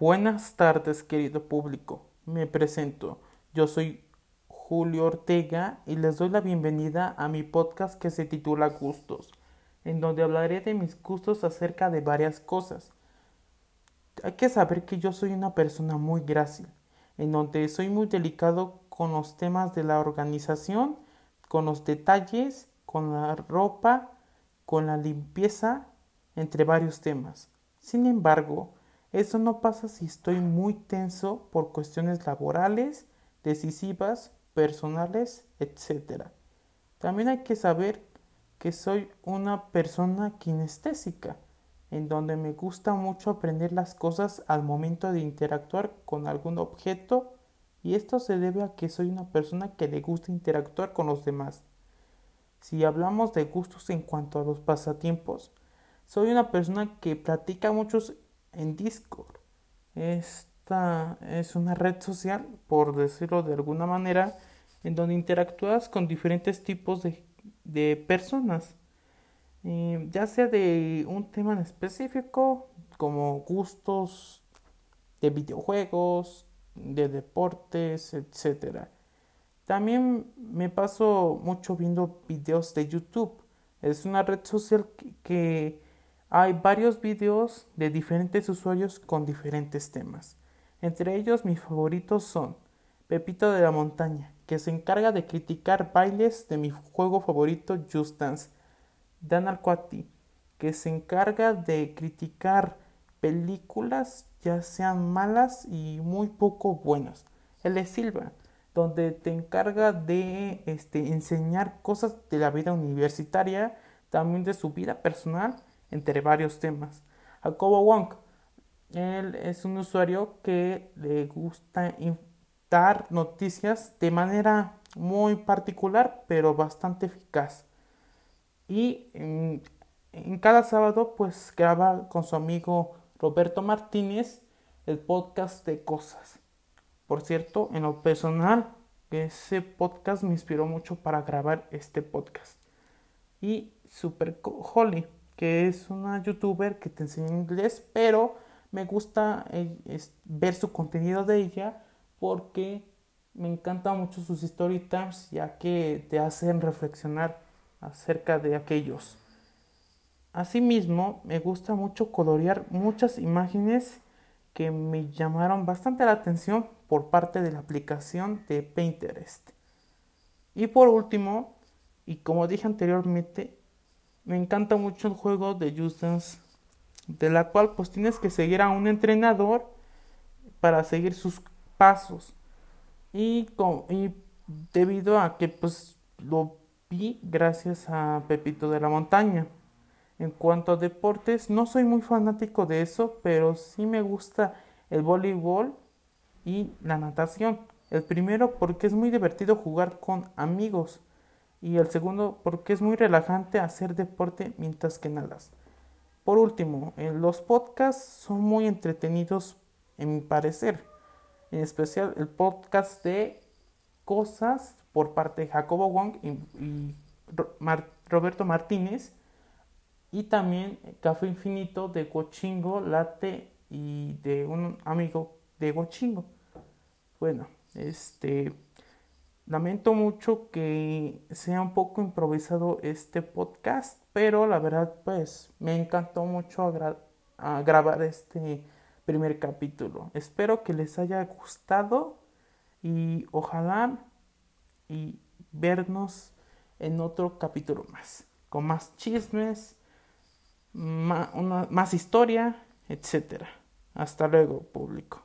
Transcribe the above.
Buenas tardes, querido público. Me presento. Yo soy Julio Ortega y les doy la bienvenida a mi podcast que se titula Gustos, en donde hablaré de mis gustos acerca de varias cosas. Hay que saber que yo soy una persona muy grácil, en donde soy muy delicado con los temas de la organización, con los detalles, con la ropa, con la limpieza, entre varios temas. Sin embargo, eso no pasa si estoy muy tenso por cuestiones laborales, decisivas, personales, etc. También hay que saber que soy una persona kinestésica, en donde me gusta mucho aprender las cosas al momento de interactuar con algún objeto y esto se debe a que soy una persona que le gusta interactuar con los demás. Si hablamos de gustos en cuanto a los pasatiempos, soy una persona que platica muchos en Discord. Esta es una red social, por decirlo de alguna manera, en donde interactúas con diferentes tipos de, personas, eh, ya sea de un tema en específico, como gustos de videojuegos, de deportes, etc. También me paso mucho viendo videos de YouTube. Es una red social que hay varios videos de diferentes usuarios con diferentes temas. Entre ellos mis favoritos son Pepito de la Montaña, que se encarga de criticar bailes de mi juego favorito Just Dance. Dan Alcuati, que se encarga de criticar películas ya sean malas y muy poco buenas. Él Silva, donde te encarga de este, enseñar cosas de la vida universitaria, también de su vida personal entre varios temas. Jacobo Wong, él es un usuario que le gusta dar noticias de manera muy particular, pero bastante eficaz. Y en, en cada sábado, pues graba con su amigo Roberto Martínez el podcast de cosas. Por cierto, en lo personal, ese podcast me inspiró mucho para grabar este podcast. Y Super Holly, que es una youtuber que te enseña inglés, pero me gusta eh, ver su contenido de ella porque me encantan mucho sus story times ya que te hacen reflexionar acerca de aquellos. Asimismo, me gusta mucho colorear muchas imágenes que me llamaron bastante la atención por parte de la aplicación de Pinterest. Y por último, y como dije anteriormente, me encanta mucho el juego de Just Dance, de la cual pues tienes que seguir a un entrenador para seguir sus pasos. Y, y debido a que pues lo vi gracias a Pepito de la Montaña. En cuanto a deportes, no soy muy fanático de eso, pero sí me gusta el voleibol y la natación. El primero porque es muy divertido jugar con amigos y el segundo porque es muy relajante hacer deporte mientras que nadas. Por último, los podcasts son muy entretenidos en mi parecer, en especial el podcast de Cosas por parte de Jacobo Wong y, Roberto Martínez y también Café Infinito de Gochingo Latte y de un amigo de Gochingo. Bueno, este Lamento mucho que sea un poco improvisado este podcast, pero la verdad pues me encantó mucho grabar este primer capítulo. Espero que les haya gustado y ojalá y vernos en otro capítulo más, con más chismes, más, más historia, etc. Hasta luego, público.